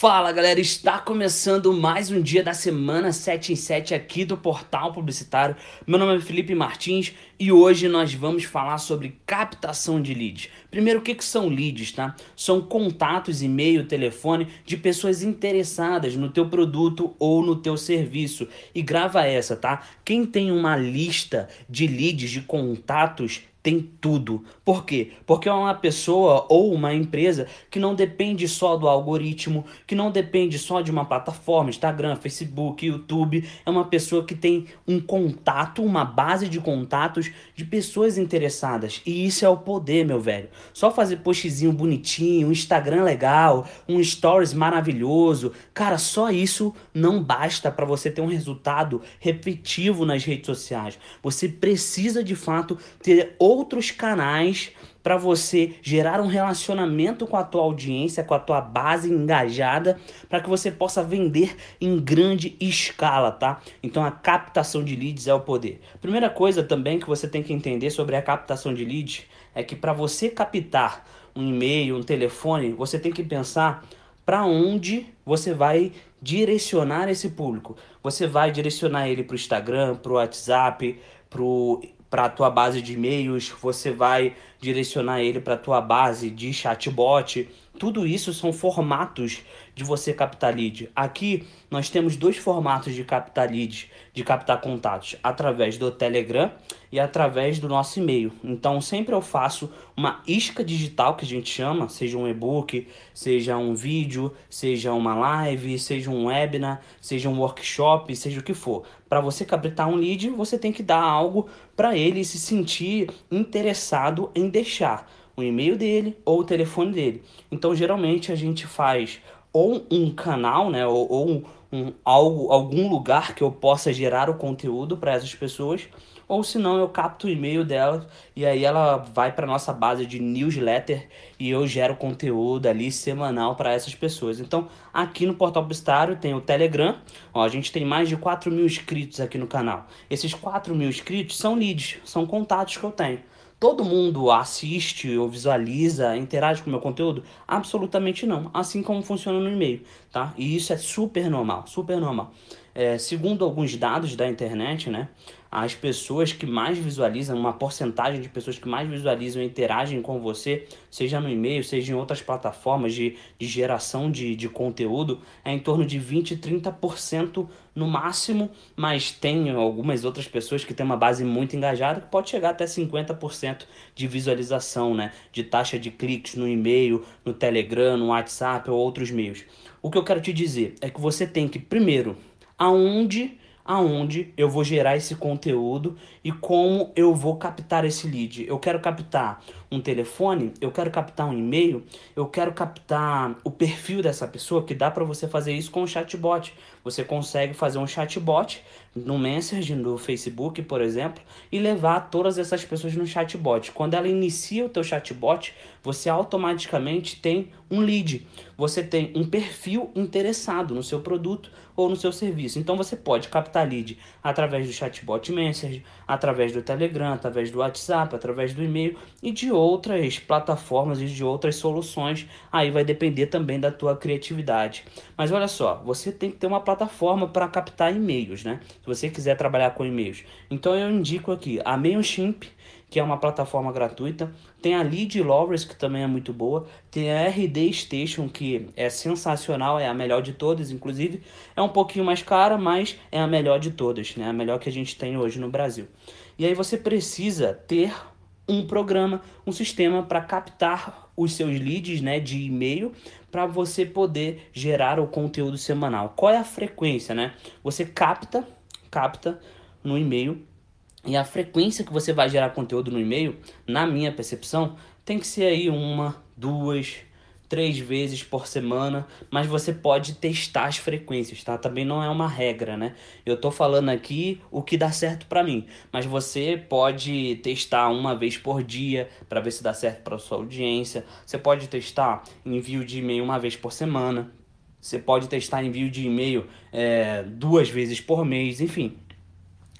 Fala galera, está começando mais um dia da semana 7 em 7 aqui do Portal Publicitário. Meu nome é Felipe Martins e hoje nós vamos falar sobre captação de leads. Primeiro, o que, que são leads, tá? São contatos, e-mail, telefone de pessoas interessadas no teu produto ou no teu serviço. E grava essa, tá? Quem tem uma lista de leads, de contatos, tem tudo. Por quê? Porque é uma pessoa ou uma empresa que não depende só do algoritmo, que não depende só de uma plataforma, Instagram, Facebook, YouTube. É uma pessoa que tem um contato, uma base de contatos de pessoas interessadas. E isso é o poder, meu velho. Só fazer postzinho bonitinho, um Instagram legal, um stories maravilhoso. Cara, só isso não basta para você ter um resultado repetitivo nas redes sociais. Você precisa de fato ter outros canais para você gerar um relacionamento com a tua audiência, com a tua base engajada, para que você possa vender em grande escala, tá? Então a captação de leads é o poder. Primeira coisa também que você tem que entender sobre a captação de leads é que para você captar um e-mail, um telefone, você tem que pensar para onde você vai direcionar esse público. Você vai direcionar ele para o Instagram, para o WhatsApp, para para a tua base de e-mails, você vai direcionar ele para a tua base de chatbot. Tudo isso são formatos de você captar lead. Aqui nós temos dois formatos de captar leads, de captar contatos, através do Telegram e através do nosso e-mail. Então sempre eu faço uma isca digital que a gente chama, seja um e-book, seja um vídeo, seja uma live, seja um webinar, seja um workshop, seja o que for. Para você captar um lead, você tem que dar algo para ele se sentir interessado em deixar o e-mail dele ou o telefone dele. Então geralmente a gente faz ou um canal, né, ou, ou um, um, algo, algum lugar que eu possa gerar o conteúdo para essas pessoas, ou se não eu capto o e-mail dela e aí ela vai para nossa base de newsletter e eu gero conteúdo ali semanal para essas pessoas. Então aqui no Portal Publicitário tem o Telegram, ó, a gente tem mais de 4 mil inscritos aqui no canal. Esses 4 mil inscritos são leads, são contatos que eu tenho todo mundo assiste ou visualiza, interage com o meu conteúdo? Absolutamente não. Assim como funciona no e-mail, tá? E isso é super normal, super normal. É, segundo alguns dados da internet, né? As pessoas que mais visualizam, uma porcentagem de pessoas que mais visualizam e interagem com você, seja no e-mail, seja em outras plataformas de, de geração de, de conteúdo, é em torno de 20, 30% no máximo, mas tem algumas outras pessoas que têm uma base muito engajada que pode chegar até 50% de visualização, né? De taxa de cliques no e-mail, no Telegram, no WhatsApp ou outros meios. O que eu quero te dizer é que você tem que, primeiro, aonde aonde eu vou gerar esse conteúdo e como eu vou captar esse lead. Eu quero captar um telefone, eu quero captar um e-mail, eu quero captar o perfil dessa pessoa, que dá para você fazer isso com o chatbot. Você consegue fazer um chatbot no Messenger, no Facebook, por exemplo, e levar todas essas pessoas no chatbot. Quando ela inicia o teu chatbot, você automaticamente tem um lead. Você tem um perfil interessado no seu produto ou no seu serviço. Então você pode captar lead através do chatbot Messenger, através do Telegram, através do WhatsApp, através do e-mail e de outras plataformas e de outras soluções. Aí vai depender também da tua criatividade. Mas olha só, você tem que ter uma plataforma para captar e-mails, né? Se você quiser trabalhar com e-mails. Então eu indico aqui a Mailchimp, que é uma plataforma gratuita. Tem a Lead Lovers, que também é muito boa. Tem a RD Station, que é sensacional, é a melhor de todas, inclusive. É um pouquinho mais cara, mas é a melhor de todas, né? A melhor que a gente tem hoje no Brasil. E aí você precisa ter um programa, um sistema para captar os seus leads né, de e-mail para você poder gerar o conteúdo semanal. Qual é a frequência, né? Você capta, capta no e-mail e a frequência que você vai gerar conteúdo no e-mail, na minha percepção, tem que ser aí uma, duas, três vezes por semana, mas você pode testar as frequências, tá? Também não é uma regra, né? Eu tô falando aqui o que dá certo para mim, mas você pode testar uma vez por dia para ver se dá certo para sua audiência. Você pode testar envio de e-mail uma vez por semana. Você pode testar envio de e-mail é, duas vezes por mês, enfim.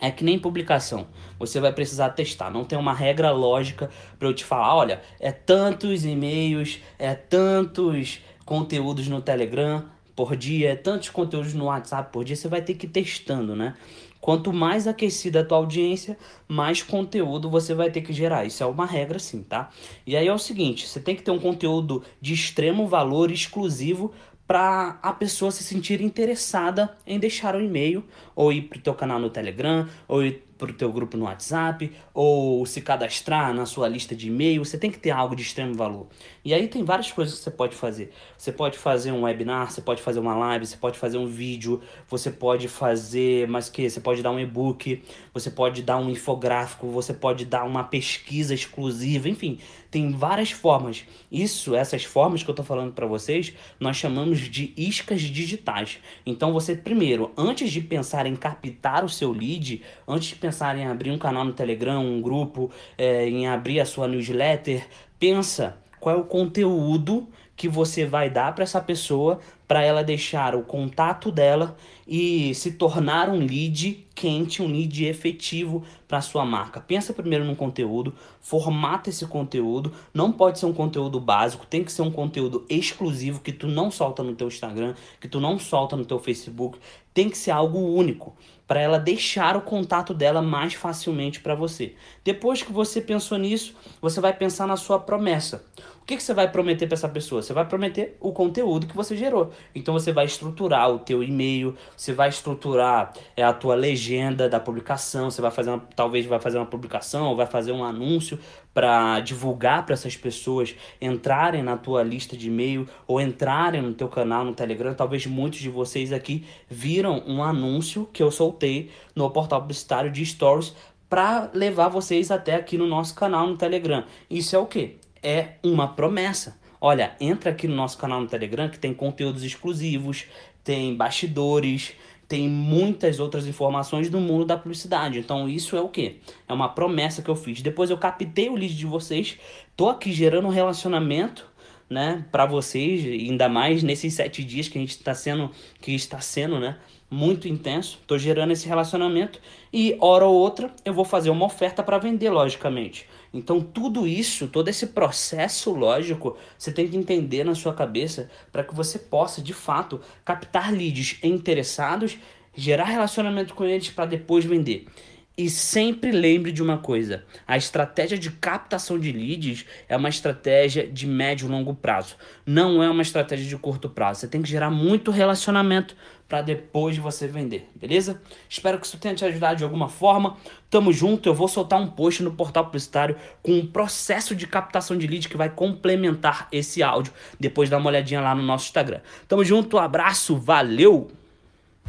É que nem publicação. Você vai precisar testar. Não tem uma regra lógica para eu te falar, olha, é tantos e-mails, é tantos conteúdos no Telegram por dia, tantos conteúdos no WhatsApp por dia, você vai ter que ir testando, né? Quanto mais aquecida a tua audiência, mais conteúdo você vai ter que gerar. Isso é uma regra sim, tá? E aí é o seguinte, você tem que ter um conteúdo de extremo valor exclusivo para a pessoa se sentir interessada em deixar um e-mail ou ir para o teu canal no Telegram ou ir para o teu grupo no WhatsApp ou se cadastrar na sua lista de e-mail, você tem que ter algo de extremo valor. E aí tem várias coisas que você pode fazer. Você pode fazer um webinar, você pode fazer uma live, você pode fazer um vídeo, você pode fazer, mas que você pode dar um e-book, você pode dar um infográfico, você pode dar uma pesquisa exclusiva, enfim, tem várias formas. Isso, essas formas que eu estou falando para vocês, nós chamamos de iscas digitais. Então você primeiro, antes de pensar em captar o seu lead, antes de pensar em abrir um canal no Telegram, um grupo, é, em abrir a sua newsletter, pensa qual é o conteúdo que você vai dar para essa pessoa para ela deixar o contato dela e se tornar um lead quente, um lead efetivo para sua marca. Pensa primeiro no conteúdo, formata esse conteúdo, não pode ser um conteúdo básico, tem que ser um conteúdo exclusivo que tu não solta no teu Instagram, que tu não solta no teu Facebook, tem que ser algo único para ela deixar o contato dela mais facilmente para você. Depois que você pensou nisso, você vai pensar na sua promessa. O que, que você vai prometer para essa pessoa? Você vai prometer o conteúdo que você gerou. Então você vai estruturar o teu e-mail, você vai estruturar é, a tua legenda da publicação, você vai fazer uma, talvez vai fazer uma publicação ou vai fazer um anúncio para divulgar para essas pessoas entrarem na tua lista de e-mail ou entrarem no teu canal no Telegram. Talvez muitos de vocês aqui viram um anúncio que eu soltei no portal publicitário de Stories para levar vocês até aqui no nosso canal no Telegram. Isso é o que? É uma promessa. Olha, entra aqui no nosso canal no Telegram que tem conteúdos exclusivos, tem bastidores, tem muitas outras informações do mundo da publicidade. Então isso é o que? É uma promessa que eu fiz. Depois eu captei o lead de vocês, tô aqui gerando um relacionamento, né, para vocês, ainda mais nesses sete dias que a gente está sendo, que está sendo, né, muito intenso. Tô gerando esse relacionamento e hora ou outra eu vou fazer uma oferta para vender, logicamente. Então, tudo isso, todo esse processo lógico, você tem que entender na sua cabeça para que você possa, de fato, captar leads interessados, gerar relacionamento com eles para depois vender. E sempre lembre de uma coisa: a estratégia de captação de leads é uma estratégia de médio e longo prazo, não é uma estratégia de curto prazo. Você tem que gerar muito relacionamento para depois você vender, beleza? Espero que isso tenha te ajudado de alguma forma. Tamo junto, eu vou soltar um post no portal publicitário com um processo de captação de lead que vai complementar esse áudio. Depois dá uma olhadinha lá no nosso Instagram. Tamo junto, um abraço, valeu!